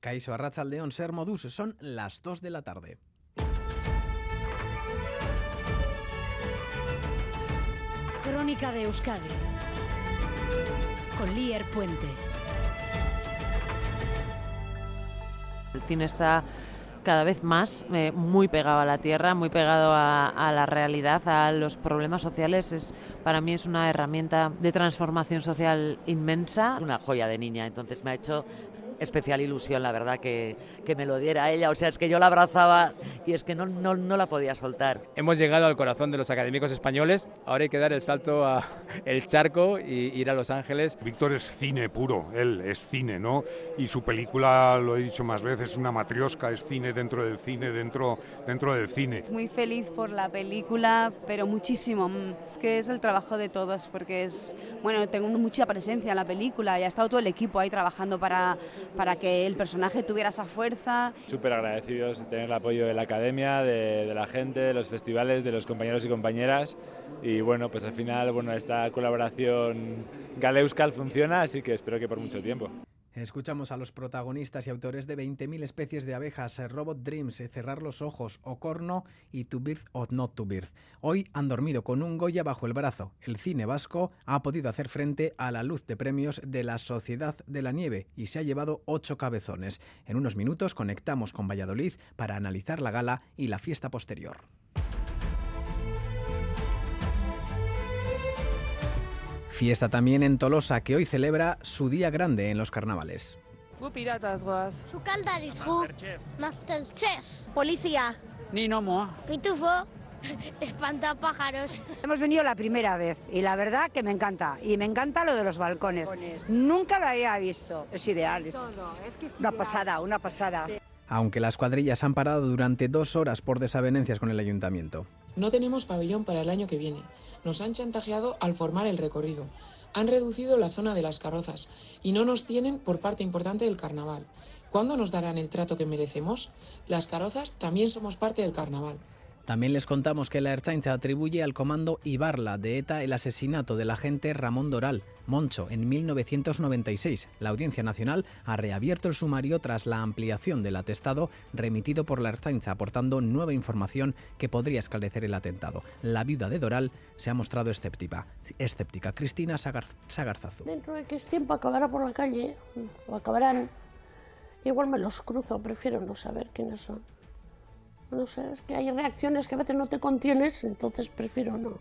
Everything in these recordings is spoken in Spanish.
Caiso Arrachaldeón Ser Modus, son las 2 de la tarde. Crónica de Euskadi con Lier Puente. El cine está cada vez más eh, muy pegado a la tierra, muy pegado a, a, la realidad, a los problemas sociales. Es, para mí es una herramienta de transformación social inmensa. Una joya de niña, entonces me ha hecho especial ilusión, la verdad, que, que, me lo diera ella. O sea, es que yo la abrazaba y es que no, no, no, la podía soltar. Hemos llegado al corazón de los académicos españoles. Ahora hay que dar el salto a el charco y ir a Los Ángeles. Víctor es cine puro, él es cine, ¿no? Y su película, lo he dicho más veces, es una matriosca, es cine dentro del cine, dentro, dentro del cine. Muy feliz por la película, pero muchísimo, que es el trabajo de todos, porque es, bueno, tengo mucha presencia en la película y ha estado todo el equipo ahí trabajando para para que el personaje tuviera esa fuerza. Súper agradecidos de tener el apoyo de la academia, de, la gente, de los festivales, de los compañeros y compañeras. Y bueno, pues al final bueno, esta colaboración Galeuskal funciona, así que espero que por mucho tiempo. Escuchamos a los protagonistas y autores de 20.000 especies de abejas, Robot Dreams, Cerrar los Ojos, Ocorno y To Birth or Not to Birth. Hoy han dormido con un Goya bajo el brazo. El cine vasco ha podido hacer frente a la luz de premios de la Sociedad de la Nieve y se ha llevado ocho cabezones. En unos minutos conectamos con Valladolid para analizar la gala y la fiesta posterior. Fiesta también en Tolosa, que hoy celebra su día grande en los carnavales. Gu piratas goaz. Sukaldariz gu. Masterchef. Policía. Ni nomoa. Pitufo. Espantapájaros. Hemos venido la primera vez y la verdad que me encanta. Y me encanta lo de los balcones. balcones. Nunca lo había visto. Es ideal. Es, es, que es una ideal. pasada, una pasada. Sí. Aunque las cuadrillas han parado durante dos horas por desavenencias con el ayuntamiento. No tenemos pabellón para el año que viene. Nos han chantajeado al formar el recorrido. Han reducido la zona de las carrozas y no nos tienen por parte importante del carnaval. ¿Cuándo nos darán el trato que merecemos? Las carrozas también somos parte del carnaval. También les contamos que la Ertzaintza atribuye al comando Ibarla de ETA el asesinato del agente Ramón Doral, Moncho, en 1996. La Audiencia Nacional ha reabierto el sumario tras la ampliación del atestado remitido por la Ertzaintza, aportando nueva información que podría esclarecer el atentado. La viuda de Doral se ha mostrado escéptica. escéptica. Cristina Sagar Sagarzazu. Dentro de que es tiempo acabará por la calle, o acabarán, igual me los cruzo, prefiero no saber quiénes son. No sé, es que hay reacciones que a veces no te contienes, entonces prefiero no.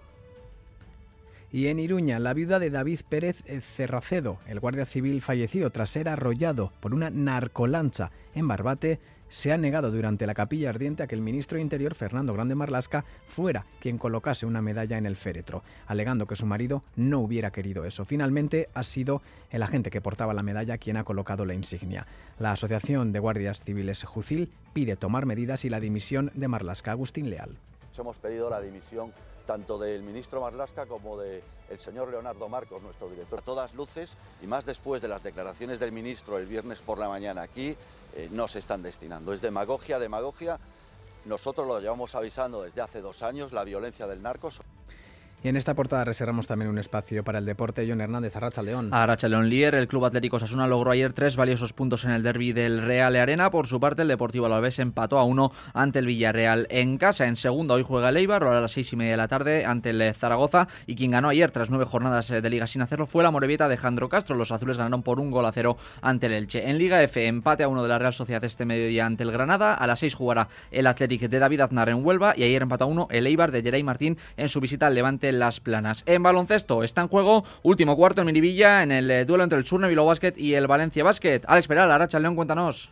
Y en Iruña, la viuda de David Pérez Cerracedo, el guardia civil fallecido tras ser arrollado por una narcolancha en Barbate, se ha negado durante la capilla ardiente a que el ministro de Interior, Fernando Grande Marlasca, fuera quien colocase una medalla en el féretro, alegando que su marido no hubiera querido eso. Finalmente ha sido el agente que portaba la medalla quien ha colocado la insignia. La Asociación de Guardias Civiles Jucil pide tomar medidas y la dimisión de Marlasca. Agustín Leal. Hemos pedido la dimisión tanto del ministro Marlasca como del de señor Leonardo Marcos, nuestro director. A todas luces, y más después de las declaraciones del ministro el viernes por la mañana aquí, eh, no se están destinando. Es demagogia, demagogia. Nosotros lo llevamos avisando desde hace dos años, la violencia del narcos. Y en esta portada reservamos también un espacio para el deporte. John Hernández, Arracha León. Arracha León Lier, el Club Atlético Sasuna logró ayer tres valiosos puntos en el derby del Real Arena. Por su parte, el Deportivo Alavés empató a uno ante el Villarreal en casa. En segunda, hoy juega el Eibar, a las seis y media de la tarde ante el Zaragoza. Y quien ganó ayer, tras nueve jornadas de liga sin hacerlo, fue la Morevieta de Jandro Castro. Los azules ganaron por un gol a cero ante el Elche. En Liga F, empate a uno de la Real Sociedad este mediodía ante el Granada. A las seis jugará el Athletic de David Aznar en Huelva. Y ayer empató a uno el Eibar de Geray Martín en su visita al Levante Las Planas. En baloncesto está en juego último cuarto en Miribilla en el eh, duelo entre el Surne Bilbao Basket y el Valencia Basket. Alex Peral, Arracha León, cuéntanos.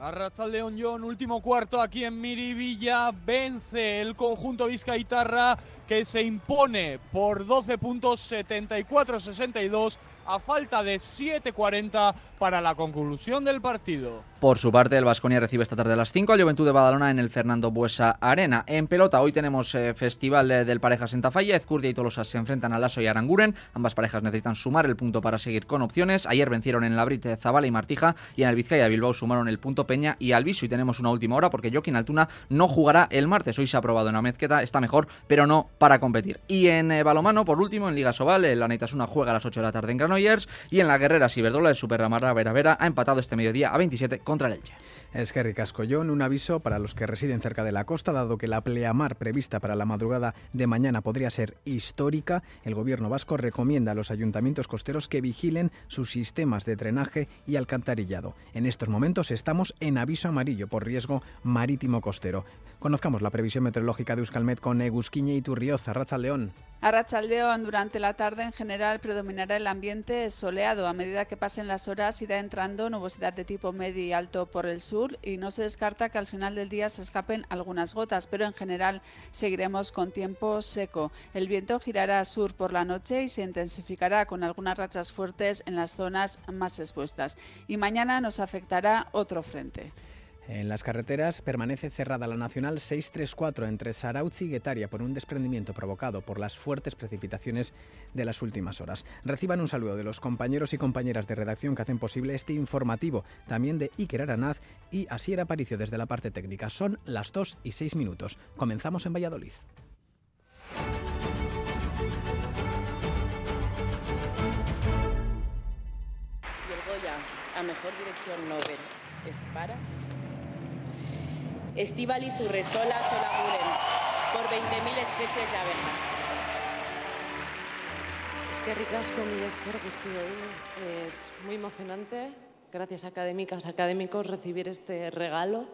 Arracha León John, último cuarto aquí en Miribilla, vence el conjunto Vizcaitarra que se impone por 12 puntos 74-62 a falta de 7.40 para la conclusión del partido. Por su parte, el Vasconia recibe esta tarde a las 5 al Juventud de Badalona en el Fernando Buesa Arena. En pelota, hoy tenemos eh, Festival eh, del Parejas en Tafalla. Ezcurdia y Tolosa se enfrentan a Lasso y Aranguren. Ambas parejas necesitan sumar el punto para seguir con opciones. Ayer vencieron en la Brite Zabala y Martija y en el Vizcaya Bilbao sumaron el punto Peña y Alviso. Y tenemos una última hora porque Joaquín Altuna no jugará el martes. Hoy se ha aprobado en la mezqueta, está mejor, pero no para competir. Y en eh, balomano, por último, en Liga Sobal, el Anaitasuna juega a las 8 de la tarde en Granollers. Y en la guerrera Ciberdola el Superramarra Vera Vera ha empatado este mediodía a 27 contra el Elche. Es que Ricascollón, un aviso para los que residen cerca de la costa, dado que la pleamar prevista para la madrugada de mañana podría ser histórica, el gobierno vasco recomienda a los ayuntamientos costeros que vigilen sus sistemas de drenaje y alcantarillado. En estos momentos estamos en aviso amarillo por riesgo marítimo costero. Conozcamos la previsión meteorológica de Euskalmet con Egusquiñe y Turrioza, Racha León. A Rachaldeón, durante la tarde en general predominará el ambiente soleado. A medida que pasen las horas irá entrando nubosidad de tipo medio y alto por el sur y no se descarta que al final del día se escapen algunas gotas, pero en general seguiremos con tiempo seco. El viento girará a sur por la noche y se intensificará con algunas rachas fuertes en las zonas más expuestas. Y mañana nos afectará otro frente. En las carreteras permanece cerrada la Nacional 634 entre Sarautz y Guetaria por un desprendimiento provocado por las fuertes precipitaciones de las últimas horas. Reciban un saludo de los compañeros y compañeras de redacción que hacen posible este informativo, también de Iker Aranaz y Asier Aparicio desde la parte técnica. Son las 2 y 6 minutos. Comenzamos en Valladolid. A Mejor Dirección Nobel es para Estíbaliz Urresola Solaguren por 20.000 especies de abejas. Es que ricasco mi guztioi. Es muy emocionante, gracias académicas, académicos, recibir este regalo.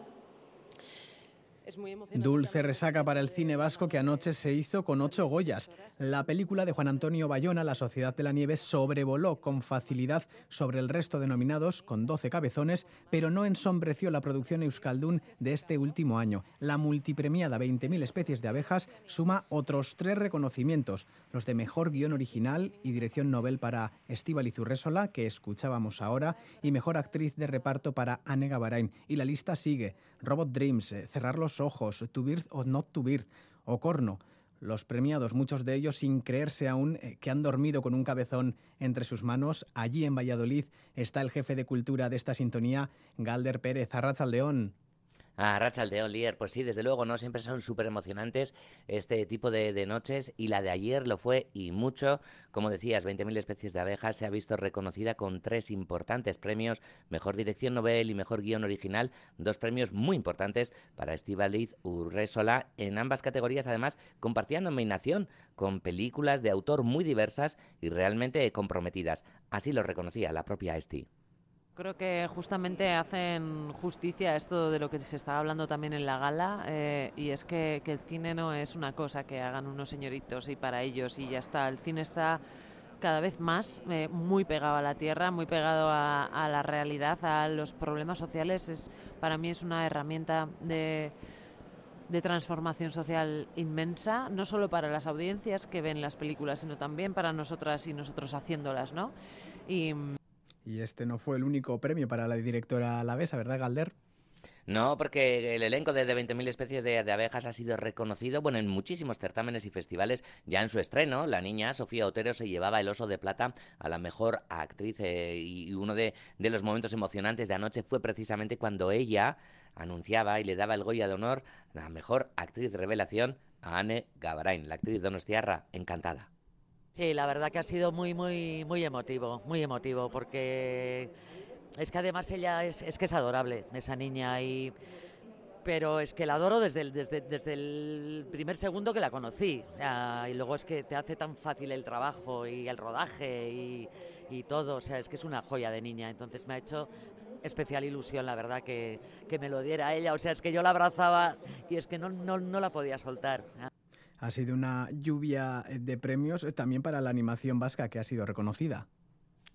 Es muy emocionante. Dulce resaca para el cine vasco que anoche se hizo con ocho Goyas. La película de Juan Antonio Bayona, La Sociedad de la Nieve, sobrevoló con facilidad sobre el resto de nominados con 12 cabezones, pero no ensombreció la producción Euskaldun de este último año. La multipremiada 20.000 especies de abejas suma otros tres reconocimientos, los de Mejor Guión Original y Dirección Nobel para Estíbaliz Urresola, que escuchábamos ahora, y Mejor Actriz de Reparto para Anne Gavarain. Y la lista sigue. Robot Dreams, eh, Cerrar los Ojos, To Birth or Not To Birth, Ocorno. Los premiados, muchos de ellos sin creerse aún eh, que han dormido con un cabezón entre sus manos. Allí en Valladolid está el jefe de cultura de esta sintonía, Galder Pérez, Arrachaldeón. A Rachaldeón, Lier, pues sí, desde luego, ¿no? Siempre son súper emocionantes este tipo de, de, noches y la de ayer lo fue y mucho. Como decías, 20.000 especies de abejas se ha visto reconocida con tres importantes premios, Mejor Dirección Nobel y Mejor Guión Original, dos premios muy importantes para Estivaliz Urresola. En ambas categorías, además, compartían nominación con películas de autor muy diversas y realmente comprometidas. Así lo reconocía la propia Esti. Creo que justamente hacen justicia a esto de lo que se estaba hablando también en la gala, eh, y es que, que, el cine no es una cosa que hagan unos señoritos y para ellos y ya está. El cine está cada vez más eh, muy pegado a la tierra, muy pegado a, la realidad, a los problemas sociales. Es, para mí es una herramienta de, de transformación social inmensa, no solo para las audiencias que ven las películas, sino también para nosotras y nosotros haciéndolas, ¿no? Y, y este no fue el único premio para la directora alavesa, ¿verdad, Galder? No, porque el elenco de, de 20.000 especies de, abejas ha sido reconocido bueno, en muchísimos certámenes y festivales. Ya en su estreno, la niña Sofía Otero se llevaba el oso de plata a la mejor actriz eh, y uno de, de, los momentos emocionantes de anoche fue precisamente cuando ella anunciaba y le daba el Goya de honor a la mejor actriz de revelación a Anne Gavarain, la actriz donostiarra, encantada. Sí, la verdad que ha sido muy, muy, muy emotivo, muy emotivo, porque es que además ella es, es que es adorable, esa niña, y pero es que la adoro desde el, desde, desde el primer segundo que la conocí. y luego es que te hace tan fácil el trabajo y el rodaje y, todo. O sea, es que es una joya de niña. Entonces me ha hecho especial ilusión, la verdad, que, que me lo diera ella. O sea, es que yo la abrazaba y es que no, no, no la podía soltar. Ha sido una lluvia de premios también para la animación vasca que ha sido reconocida.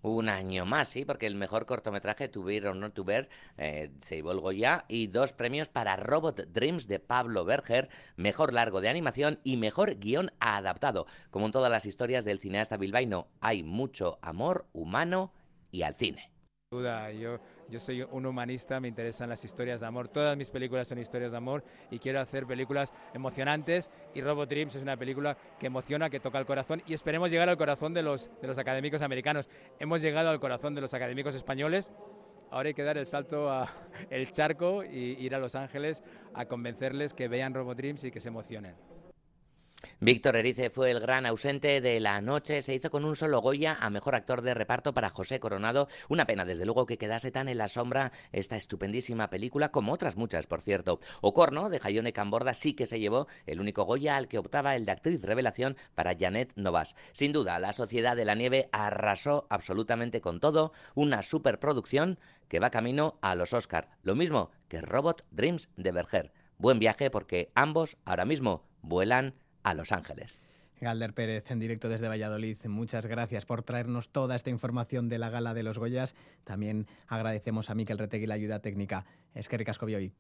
Un año más, sí, porque el mejor cortometraje, Not To Bear, eh, se llevó el Goya, y dos premios para Robot Dreams de Pablo Berger, mejor largo de animación y mejor guion adaptado. Como en todas las historias del cineasta bilbaíno, hay mucho amor humano y al cine. Duda, yo, yo soy un humanista, me interesan las historias de amor, todas mis películas son historias de amor y quiero hacer películas emocionantes y Robot Dreams es una película que emociona, que toca el corazón y esperemos llegar al corazón de los, de los académicos americanos. Hemos llegado al corazón de los académicos españoles, ahora hay que dar el salto a el charco y ir a Los Ángeles a convencerles que vean Robot Dreams y que se emocionen. Víctor Erice fue el gran ausente de la noche. Se hizo con un solo Goya a mejor actor de reparto para José Coronado. Una pena, desde luego, que quedase tan en la sombra esta estupendísima película, como otras muchas, por cierto. Ocorno, de Jayone Camborda, sí que se llevó el único Goya al que optaba el de actriz revelación para Janet Novas. Sin duda, La Sociedad de la Nieve arrasó absolutamente con todo. Una superproducción que va camino a los Oscar. Lo mismo que Robot Dreams de Berger. Buen viaje porque ambos ahora mismo vuelan a Los Ángeles. Galder Pérez, en directo desde Valladolid, muchas gracias por traernos toda esta información de la gala de los Goyas. También agradecemos a Miquel Retegui la ayuda técnica. Es que ricasco hoy.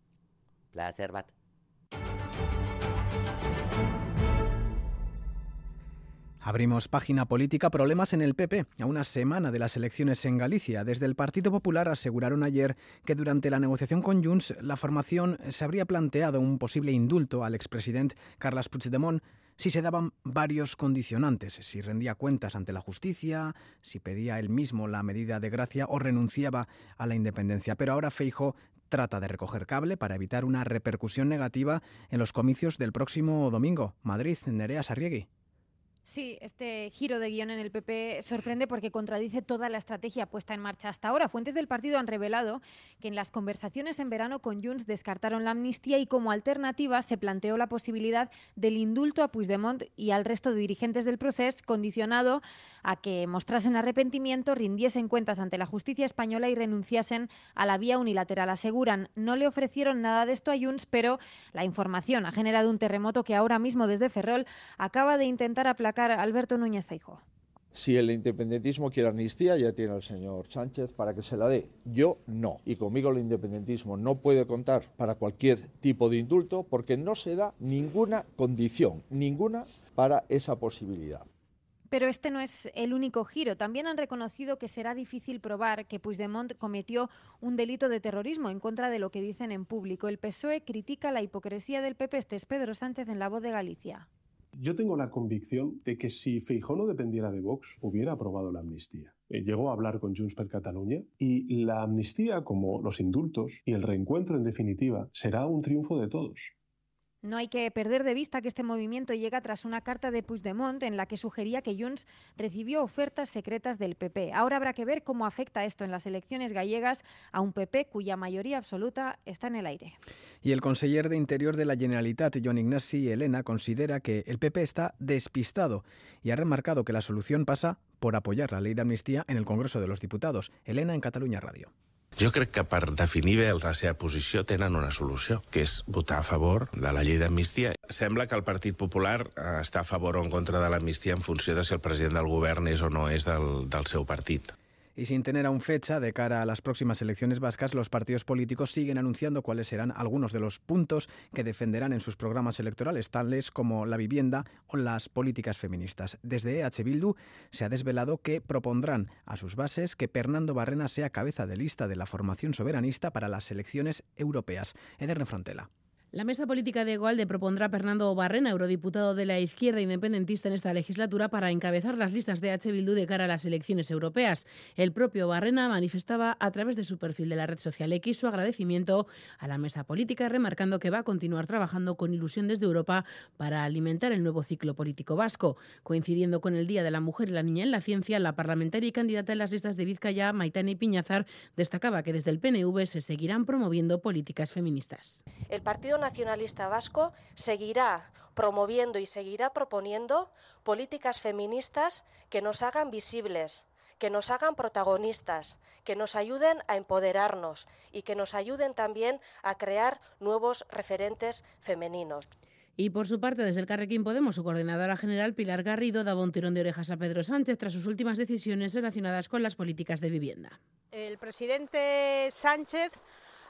Placer, Bat. Abrimos página política, problemas en el PP. A una semana de las elecciones en Galicia, desde el Partido Popular aseguraron ayer que durante la negociación con Junts la formación se habría planteado un posible indulto al expresidente Carles Puigdemont si se daban varios condicionantes, si rendía cuentas ante la justicia, si pedía él mismo la medida de gracia o renunciaba a la independencia. Pero ahora Feijo trata de recoger cable para evitar una repercusión negativa en los comicios del próximo domingo. Madrid, Nerea Sarriegui. Sí, este giro de guion en el PP sorprende porque contradice toda la estrategia puesta en marcha hasta ahora. Fuentes del partido han revelado que en las conversaciones en verano con Junts descartaron la amnistía y como alternativa se planteó la posibilidad del indulto a Puigdemont y al resto de dirigentes del proceso, condicionado a que mostrasen arrepentimiento, rindiesen cuentas ante la justicia española y renunciasen a la vía unilateral. Aseguran, no le ofrecieron nada de esto a Junts, pero la información ha generado un terremoto que ahora mismo desde Ferrol acaba de intentar aplacar Alberto Núñez Feijóo. Si el independentismo quiere amnistía, ya tiene al señor Sánchez para que se la dé. Yo no. Y conmigo el independentismo no puede contar para cualquier tipo de indulto porque no se da ninguna condición, ninguna para esa posibilidad. Pero este no es el único giro. También han reconocido que será difícil probar que Puigdemont cometió un delito de terrorismo en contra de lo que dicen en público. El PSOE critica la hipocresía del PP. Este es Pedro Sánchez en La Voz de Galicia. Yo tengo la convicción de que si Feijó no dependiera de Vox, hubiera aprobado la amnistía. Eh, llegó a hablar con Junts per Catalunya y la amnistía, como los indultos y el reencuentro en definitiva, será un triunfo de todos. No hay que perder de vista que este movimiento llega tras una carta de Puigdemont en la que sugería que Junts recibió ofertas secretas del PP. Ahora habrá que ver cómo afecta esto en las elecciones gallegas a un PP cuya mayoría absoluta está en el aire. Y el conseller de Interior de la Generalitat, John Ignasi Elena, considera que el PP está despistado y ha remarcado que la solución pasa por apoyar la ley de amnistía en el Congreso de los Diputados. Elena en Cataluña Radio. Jo crec que per definir bé la seva posició tenen una solució, que és votar a favor de la llei d'amnistia. Sembla que el Partit Popular eh, està a favor o en contra de l'amnistia en funció de si el president del govern és o no és del, del seu partit. Y sin tener aún fecha de cara a las próximas elecciones vascas, los partidos políticos siguen anunciando cuáles serán algunos de los puntos que defenderán en sus programas electorales, tales como la vivienda o las políticas feministas. Desde EH Bildu se ha desvelado que propondrán a sus bases que Fernando Barrena sea cabeza de lista de la formación soberanista para las elecciones europeas. Ederne Frontela. La mesa política de Egualde propondrá a Fernando Barrena, eurodiputado de la izquierda independentista en esta legislatura, para encabezar las listas de H. Bildu de cara a las elecciones europeas. El propio Barrena manifestaba a través de su perfil de la red social X su agradecimiento a la mesa política, remarcando que va a continuar trabajando con ilusión desde Europa para alimentar el nuevo ciclo político vasco. Coincidiendo con el Día de la Mujer y la Niña en la Ciencia, la parlamentaria y candidata en las listas de Vizcaya, Maitane Piñazar, destacaba que desde el PNV se seguirán promoviendo políticas feministas. El Partido Nacionalista Vasco seguirá promoviendo y seguirá proponiendo políticas feministas que nos hagan visibles, que nos hagan protagonistas, que nos ayuden a empoderarnos y que nos ayuden también a crear nuevos referentes femeninos. Y por su parte, desde el Carrequín Podemos, su coordinadora general Pilar Garrido daba un tirón de orejas a Pedro Sánchez tras sus últimas decisiones relacionadas con las políticas de vivienda. El presidente Sánchez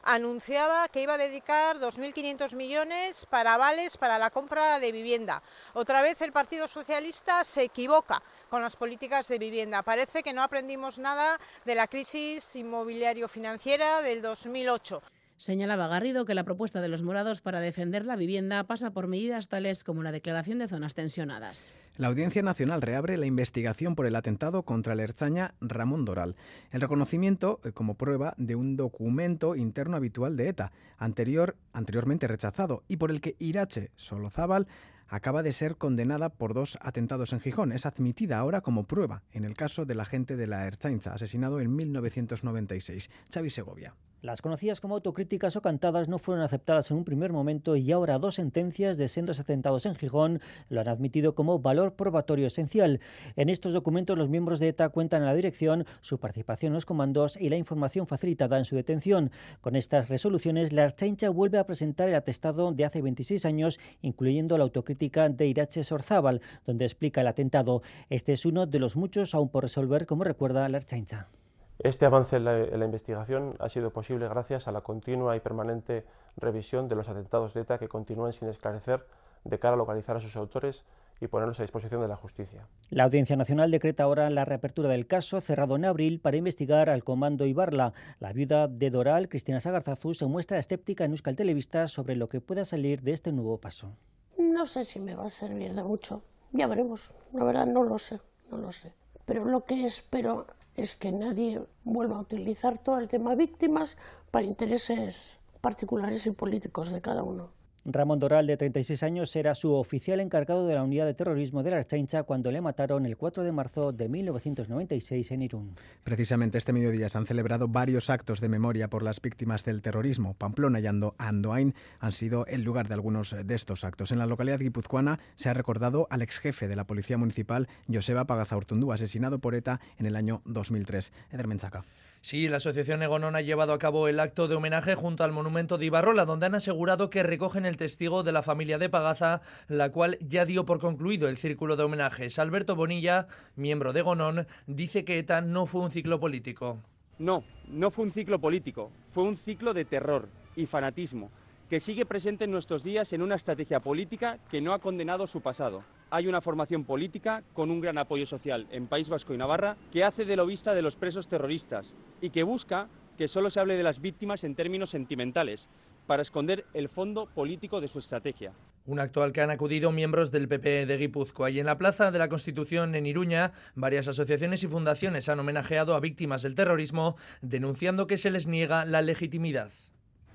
anunciaba que iba a dedicar 2.500 millones para avales para la compra de vivienda. Otra vez el Partido Socialista se equivoca con las políticas de vivienda. Parece que no aprendimos nada de la crisis inmobiliario-financiera del 2008. Señalaba Garrido que la propuesta de los morados para defender la vivienda pasa por medidas tales como la declaración de zonas tensionadas. La Audiencia Nacional reabre la investigación por el atentado contra el erzaña Ramón Doral. El reconocimiento eh, como prueba de un documento interno habitual de ETA, anterior, anteriormente rechazado, y por el que Irache Solozábal acaba de ser condenada por dos atentados en Gijón. Es admitida ahora como prueba en el caso del agente de la Erchainza, asesinado en 1996. Xavi Segovia. Las conocidas como autocríticas o cantadas no fueron aceptadas en un primer momento y ahora dos sentencias de sendos atentados en Gijón lo han admitido como valor probatorio esencial. En estos documentos los miembros de ETA cuentan a la dirección su participación en los comandos y la información facilitada en su detención. Con estas resoluciones, la Archancha vuelve a presentar el atestado de hace 26 años, incluyendo la autocrítica de Irache Sorzábal, donde explica el atentado. Este es uno de los muchos aún por resolver, como recuerda la Archancha. Este avance en la, investigación ha sido posible gracias a la continua y permanente revisión de los atentados de ETA que continúan sin esclarecer de cara a localizar a sus autores y ponerlos a disposición de la justicia. La Audiencia Nacional decreta ahora la reapertura del caso, cerrado en abril, para investigar al comando Ibarla. La viuda de Doral, Cristina Sagarzazú, se muestra escéptica en Euskal Televista sobre lo que pueda salir de este nuevo paso. No sé si me va a servir de mucho. Ya veremos. La verdad no lo sé, no lo sé. Pero lo que espero es que nadie vuelva a utilizar todo el tema víctimas para intereses particulares y políticos de cada uno. Ramón Doral, de 36 años, era su oficial encargado de la unidad de terrorismo de la Archancha cuando le mataron el 4 de marzo de 1996 en Irún. Precisamente este mediodía se han celebrado varios actos de memoria por las víctimas del terrorismo. Pamplona y Andoain han sido el lugar de algunos de estos actos. En la localidad guipuzcoana se ha recordado al ex jefe de la Policía Municipal, Joseba Pagazaurtundú, asesinado por ETA en el año 2003. Eder Menchaca. Sí, la Asociación Egonón ha llevado a cabo el acto de homenaje junto al monumento de Ibarrola, donde han asegurado que recogen el testigo de la familia de Pagaza, la cual ya dio por concluido el círculo de homenajes. Alberto Bonilla, miembro de Egonón, dice que ETA no fue un ciclo político. No, no fue un ciclo político, fue un ciclo de terror y fanatismo que sigue presente en nuestros días en una estrategia política que no ha condenado su pasado. Hay una formación política con un gran apoyo social en País Vasco y Navarra que hace de lo vista de los presos terroristas y que busca que solo se hable de las víctimas en términos sentimentales para esconder el fondo político de su estrategia. Un acto al que han acudido miembros del PP de Guipúzcoa y en la Plaza de la Constitución en Iruña, varias asociaciones y fundaciones han homenajeado a víctimas del terrorismo, denunciando que se les niega la legitimidad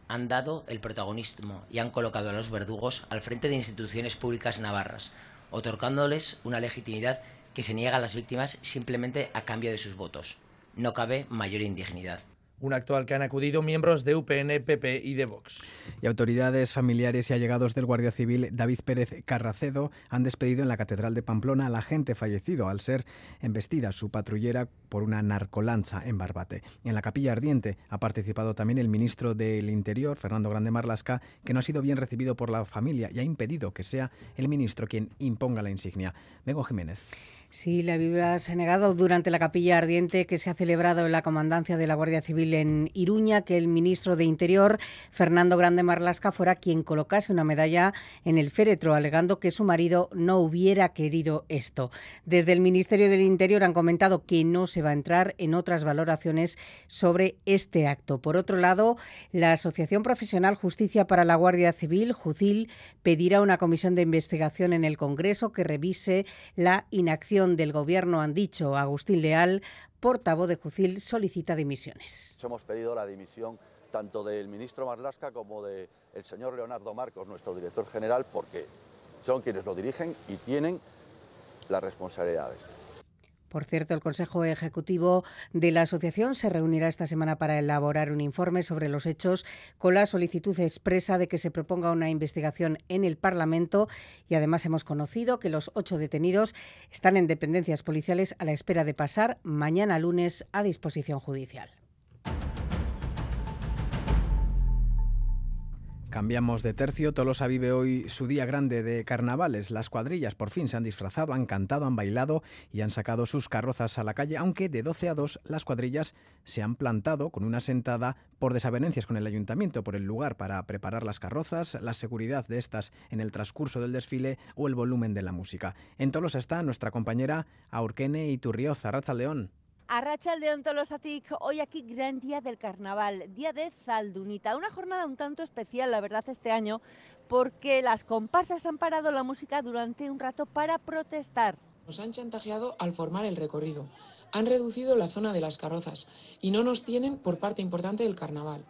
han dado el protagonismo y han colocado a los verdugos al frente de instituciones públicas navarras, otorgándoles una legitimidad que se niega a las víctimas simplemente a cambio de sus votos. No cabe mayor indignidad un acto al que han acudido miembros de UPN, PP y de Vox. Y autoridades familiares y allegados del Guardia Civil David Pérez Carracedo han despedido en la Catedral de Pamplona al agente fallecido al ser embestida su patrullera por una narcolancha en Barbate. En la capilla ardiente ha participado también el ministro del Interior, Fernando Grande Marlasca, que no ha sido bien recibido por la familia y ha impedido que sea el ministro quien imponga la insignia. Vengo Jiménez. Sí, la viuda se ha negado durante la capilla ardiente que se ha celebrado en la comandancia de la Guardia Civil en Iruña que el ministro de Interior, Fernando Grande Marlasca, fuera quien colocase una medalla en el féretro, alegando que su marido no hubiera querido esto. Desde el Ministerio del Interior han comentado que no se va a entrar en otras valoraciones sobre este acto. Por otro lado, la Asociación Profesional Justicia para la Guardia Civil, JUCIL, pedirá una comisión de investigación en el Congreso que revise la inacción del Gobierno, han dicho Agustín Leal, portavoz de Jucil, solicita dimisiones. Hemos pedido la dimisión tanto del ministro Marlasca como del señor Leonardo Marcos, nuestro director general, porque son quienes lo dirigen y tienen la responsabilidad de esto. Por cierto, el Consejo Ejecutivo de la Asociación se reunirá esta semana para elaborar un informe sobre los hechos con la solicitud expresa de que se proponga una investigación en el Parlamento y además hemos conocido que los ocho detenidos están en dependencias policiales a la espera de pasar mañana lunes a disposición judicial. Cambiamos de tercio. Tolosa vive hoy su día grande de carnavales. Las cuadrillas por fin se han disfrazado, han cantado, han bailado y han sacado sus carrozas a la calle, aunque de 12 a 2 las cuadrillas se han plantado con una sentada por desavenencias con el ayuntamiento, por el lugar para preparar las carrozas, la seguridad de estas en el transcurso del desfile o el volumen de la música. En Tolosa está nuestra compañera Aurkene Iturrioza, Racha León. Arracha el de Tolosatic, hoy aquí gran día del carnaval, día de Zaldunita, una jornada un tanto especial, la verdad, este año, porque las comparsas han parado la música durante un rato para protestar. Nos han chantajeado al formar el recorrido, han reducido la zona de las carrozas y no nos tienen por parte importante del carnaval.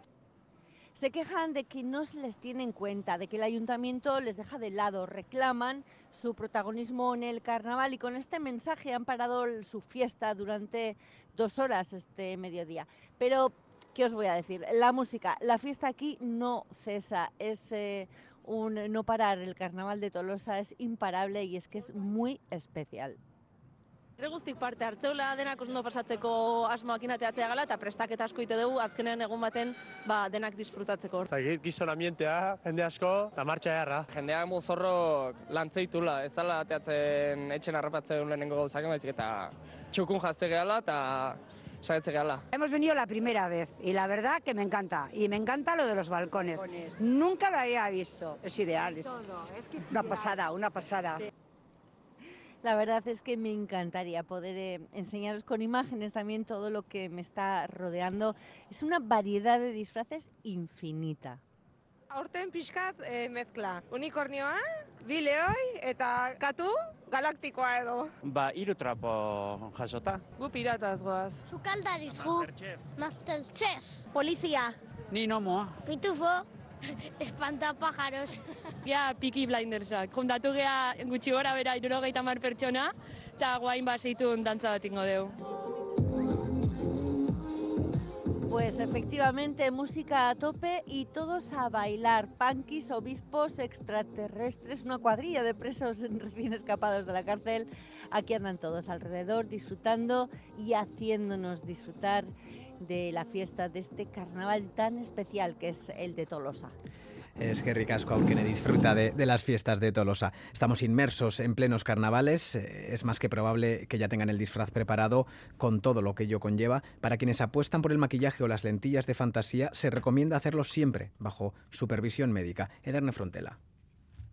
Se quejan de que no se les tiene en cuenta, de que el ayuntamiento les deja de lado, reclaman su protagonismo en el carnaval y con este mensaje han parado su fiesta durante dos horas este mediodía. Pero, ¿qué os voy a decir? La música, la fiesta aquí no cesa, es eh, un no parar. El carnaval de Tolosa es imparable y es que es muy especial. Regustik parte hartzeula denak ondo pasatzeko asmoak inateatzea gala eta prestaketa asko ite dugu azkenean egun baten ba, denak disfrutatzeko. Zagit gizon ambientea, jende asko, eta martxa jarra. Jendeak muzorrok lantzeitula, ez dala ateatzen etxen harrapatzen lehenengo gauzak emaizik eta txukun jazte gehala eta sagetze gehala. Hemos venido la primera vez y la verdad que me encanta. Y me encanta lo de los balcones. Nunca lo había visto. Es ideal. Es, es, que es una pasada, una pasada. Sí. La verdad es que me encantaría poder eh, enseñaros con imágenes también todo lo que me está rodeando. Es una variedad de disfraces infinita. Aurten pixkat eh, mezkla. Unikornioa, bileoi eta katu galaktikoa edo. Ba, hiru trapo jasota. Gu pirataz goaz. Sukaldariz gu. Masterchef. Polizia. Ni nomoa. Pitufo. Espantapájaros. Ja, Peaky Blindersak. Juntatu gea gutxi gora bera irurogeita mar pertsona, eta guain baseitun dantza bat ingo deu. Pues efectivamente, música a tope y todos a bailar. Punkis, obispos, extraterrestres, una cuadrilla de presos recién escapados de la cárcel. Aquí andan todos alrededor disfrutando y haciéndonos disfrutar de la fiesta de este carnaval tan especial que es el de Tolosa. Es que ricasco aunque disfruta de, de, las fiestas de Tolosa. Estamos inmersos en plenos carnavales. Eh, es más que probable que ya tengan el disfraz preparado con todo lo que ello conlleva. Para quienes apuestan por el maquillaje o las lentillas de fantasía, se recomienda hacerlo siempre bajo supervisión médica. Ederne Frontela.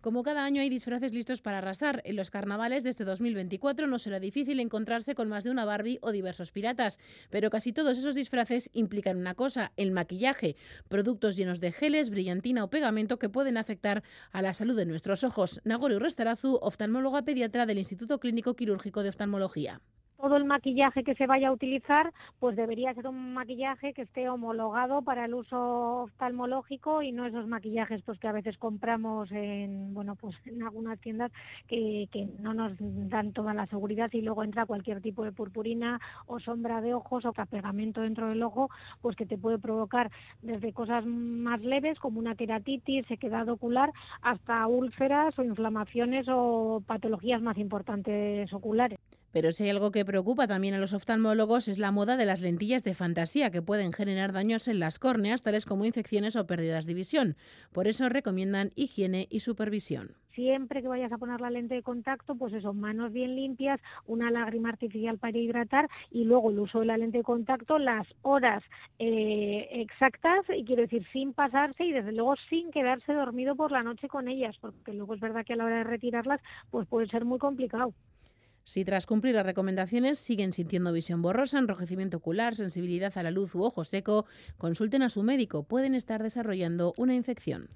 Como cada año hay disfraces listos para arrasar, en los carnavales de este 2024 no será difícil encontrarse con más de una Barbie o diversos piratas, pero casi todos esos disfraces implican una cosa, el maquillaje, productos llenos de geles, brillantina o pegamento que pueden afectar a la salud de nuestros ojos. Nagori Restarazu, oftalmóloga pediatra del Instituto Clínico Quirúrgico de Oftalmología todo el maquillaje que se vaya a utilizar pues debería ser un maquillaje que esté homologado para el uso oftalmológico y no esos maquillajes pues que a veces compramos en bueno pues en algunas tiendas que, no nos dan toda la seguridad y luego entra cualquier tipo de purpurina o sombra de ojos o pegamento dentro del ojo pues que te puede provocar desde cosas más leves como una queratitis, sequedad ocular hasta úlceras o inflamaciones o patologías más importantes oculares. Pero si hay algo que preocupa también a los oftalmólogos es la moda de las lentillas de fantasía que pueden generar daños en las córneas, tales como infecciones o pérdidas de visión. Por eso recomiendan higiene y supervisión siempre que vayas a poner la lente de contacto, pues eso, manos bien limpias, una lágrima artificial para hidratar y luego el uso de la lente de contacto, las horas eh, exactas, y quiero decir, sin pasarse y desde luego sin quedarse dormido por la noche con ellas, porque luego es verdad que a la hora de retirarlas, pues puede ser muy complicado. Si tras cumplir las recomendaciones siguen sintiendo visión borrosa, enrojecimiento ocular, sensibilidad a la luz u ojo seco, consulten a su médico. Pueden estar desarrollando una infección.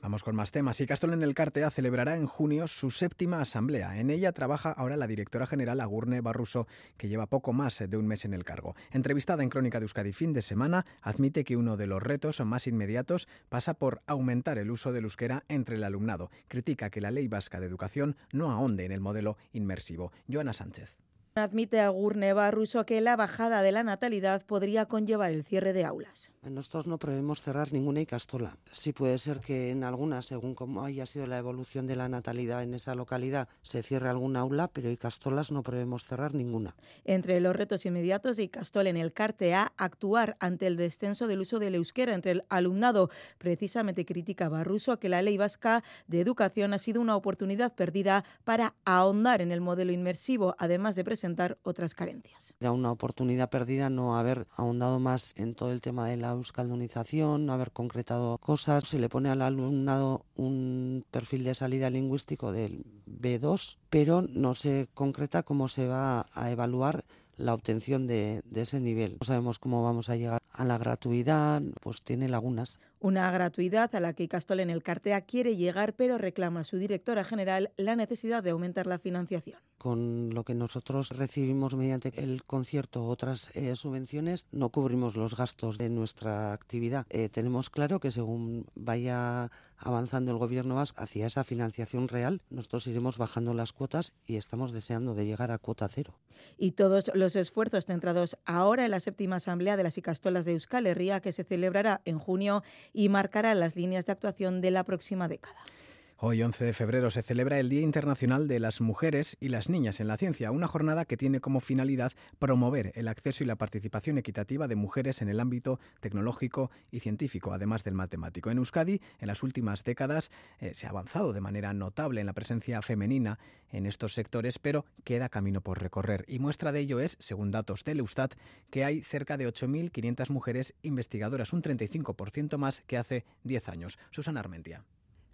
Vamos con más temas. Y Castol en el Cartea celebrará en junio su séptima asamblea. En ella trabaja ahora la directora general Agurne Barruso, que lleva poco más de un mes en el cargo. Entrevistada en Crónica de Euskadi fin de semana, admite que uno de los retos más inmediatos pasa por aumentar el uso del euskera entre el alumnado. Critica que la ley vasca de educación no ahonde en el modelo inmersivo. Joana Sánchez. Admite Agurne Barruso que la bajada de la natalidad podría conllevar el cierre de aulas. Nosotros no prevemos cerrar ninguna Icastola. Sí puede ser que en algunas, según cómo haya sido la evolución de la natalidad en esa localidad, se cierre alguna aula, pero Icastolas no prevemos cerrar ninguna. Entre los retos inmediatos de Icastol en el CARTE A, actuar ante el descenso del uso del euskera entre el alumnado. Precisamente critica Barruso que la ley vasca de educación ha sido una oportunidad perdida para ahondar en el modelo inmersivo, además de presentar otras carencias. Era una oportunidad perdida no haber ahondado más en todo el tema de la euskaldunización, haber concretado cosas. Se le pone al alumnado un perfil de salida lingüístico del B2, pero no se concreta cómo se va a evaluar la obtención de, ese nivel. No sabemos cómo vamos a llegar a la gratuidad, pues tiene lagunas. Una gratuidad a la que Icastol en el Cartea quiere llegar, pero reclama a su directora general la necesidad de aumentar la financiación. Con lo que nosotros recibimos mediante el concierto otras eh, subvenciones, no cubrimos los gastos de nuestra actividad. Eh, tenemos claro que según vaya avanzando el gobierno vasco hacia esa financiación real, nosotros iremos bajando las cuotas y estamos deseando de llegar a cuota cero. Y todos los esfuerzos centrados ahora en la séptima asamblea de las Icastolas de Euskal Herria, que se celebrará en junio y marcará las líneas de actuación de la próxima década. Hoy, 11 de febrero, se celebra el Día Internacional de las Mujeres y las Niñas en la Ciencia, una jornada que tiene como finalidad promover el acceso y la participación equitativa de mujeres en el ámbito tecnológico y científico, además del matemático. En Euskadi, en las últimas décadas, eh, se ha avanzado de manera notable en la presencia femenina en estos sectores, pero queda camino por recorrer. Y muestra de ello es, según datos del Eustat, que hay cerca de 8.500 mujeres investigadoras, un 35% más que hace 10 años. Susana Armentia.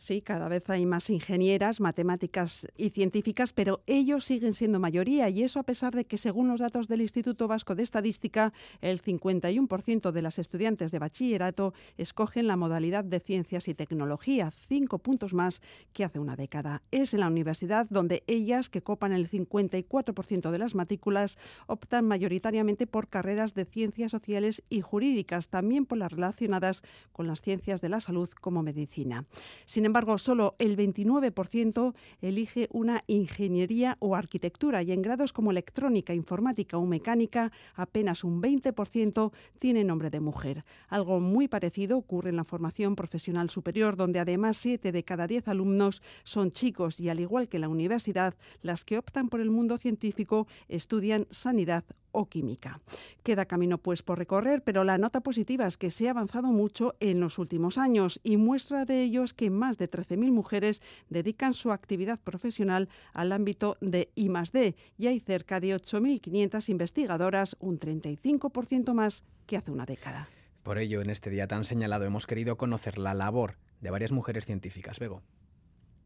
Sí, cada vez hay más ingenieras, matemáticas y científicas, pero ellos siguen siendo mayoría y eso a pesar de que, según los datos del Instituto Vasco de Estadística, el 51% de las estudiantes de bachillerato escogen la modalidad de ciencias y tecnología, cinco puntos más que hace una década. Es en la universidad donde ellas, que copan el 54% de las matrículas, optan mayoritariamente por carreras de ciencias sociales y jurídicas, también por las relacionadas con las ciencias de la salud como medicina. Sin solo el 29% elige una ingeniería o arquitectura y en grados como electrónica, informática o mecánica, apenas un 20% tiene nombre de mujer. Algo muy parecido ocurre en la formación profesional superior, donde además 7 de cada 10 alumnos son chicos y al igual que la universidad, las que optan por el mundo científico estudian sanidad o química. Queda camino pues por recorrer, pero la nota positiva es que se ha avanzado mucho en los últimos años y muestra de ello es que más de 13.000 mujeres dedican su actividad profesional al ámbito de I+D y hay cerca de 8.500 investigadoras, un 35% más que hace una década. Por ello, en este día tan señalado hemos querido conocer la labor de varias mujeres científicas. Bego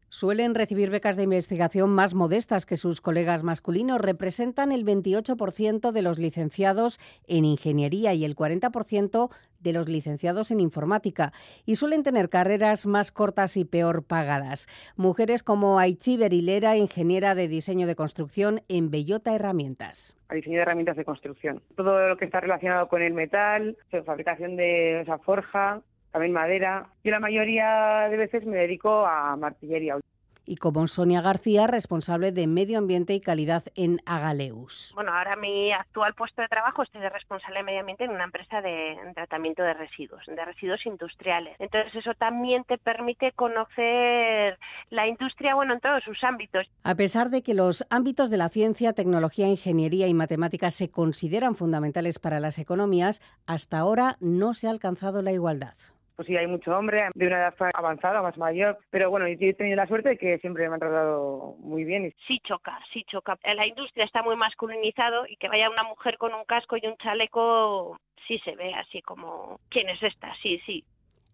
suelen recibir becas de investigación más modestas que sus colegas masculinos. Representan el 28% de los licenciados en ingeniería y el 40% de los licenciados en informática y suelen tener carreras más cortas y peor pagadas. Mujeres como Aichi Berilera, ingeniera de diseño de construcción en Bellota Herramientas. A diseño herramientas de construcción. Todo lo que está relacionado con el metal, fabricación de esa forja, también madera. Yo la mayoría de veces me dedico a martillería. Y como Sonia García, responsable de Medio Ambiente y Calidad en Agaleus. Bueno, ahora mi actual puesto de trabajo estoy de responsable de medio ambiente en una empresa de tratamiento de residuos, de residuos industriales. Entonces eso también te permite conocer la industria, bueno, en todos sus ámbitos. A pesar de que los ámbitos de la ciencia, tecnología, ingeniería y matemáticas se consideran fundamentales para las economías, hasta ahora no se ha alcanzado la igualdad pues sí, hay mucho hombre de una edad avanzada, más mayor, pero bueno, yo he tenido la suerte de que siempre me han tratado muy bien. Sí choca, sí choca. La industria está muy masculinizado y que vaya una mujer con un casco y un chaleco, sí se ve así como, ¿quién es esta? Sí, sí.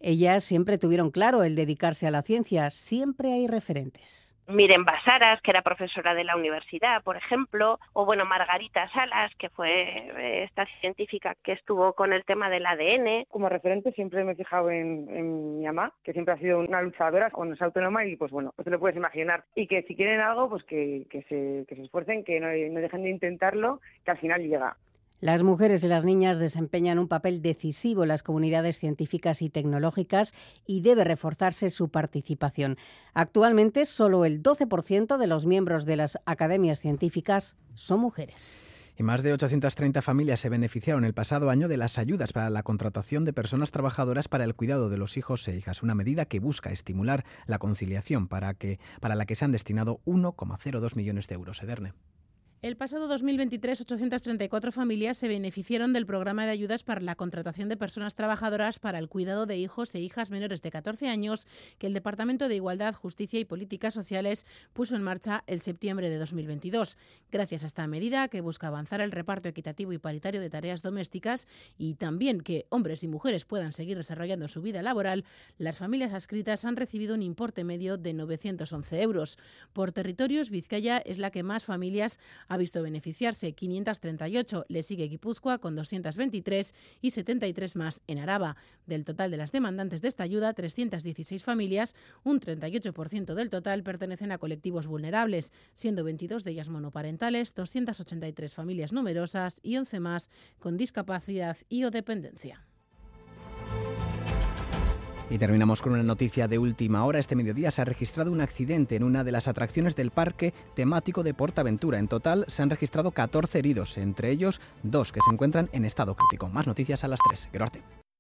Ellas siempre tuvieron claro el dedicarse a la ciencia, siempre hay referentes. Miren Basaras, que era profesora de la universidad, por ejemplo, o bueno, Margarita Salas, que fue eh, esta científica que estuvo con el tema del ADN. Como referente siempre me he fijado en, mi mamá, que siempre ha sido una luchadora, no es autónoma y pues bueno, te lo puedes imaginar. Y que si quieren algo, pues que, se, que se esfuercen, que no dejen de intentarlo, que al final llega. Las mujeres y las niñas desempeñan un papel decisivo en las comunidades científicas y tecnológicas y debe reforzarse su participación. Actualmente, solo el 12% de los miembros de las academias científicas son mujeres. Y más de 830 familias se beneficiaron el pasado año de las ayudas para la contratación de personas trabajadoras para el cuidado de los hijos e hijas, una medida que busca estimular la conciliación para, la que se han destinado 1,02 millones de euros. Ederne. El pasado 2023, 834 familias se beneficiaron del programa de ayudas para la contratación de personas trabajadoras para el cuidado de hijos e hijas menores de 14 años que el Departamento de Igualdad, Justicia y Políticas Sociales puso en marcha el septiembre de 2022. Gracias a esta medida, que busca avanzar el reparto equitativo y paritario de tareas domésticas y también que hombres y mujeres puedan seguir desarrollando su vida laboral, las familias adscritas han recibido un importe medio de 911 euros. Por territorios, Vizcaya es la que más familias ha ha visto beneficiarse 538, le sigue Guipúzcoa con 223 y 73 más en Araba. Del total de las demandantes de esta ayuda, 316 familias, un 38% del total pertenecen a colectivos vulnerables, siendo 22 de ellas monoparentales, 283 familias numerosas y 11 más con discapacidad y o dependencia. Y terminamos con una noticia de última hora. Este mediodía se ha registrado un accidente en una de las atracciones del parque temático de Portaventura. En total se han registrado 14 heridos, entre ellos dos que se encuentran en estado crítico. Más noticias a las 3. Gerarte.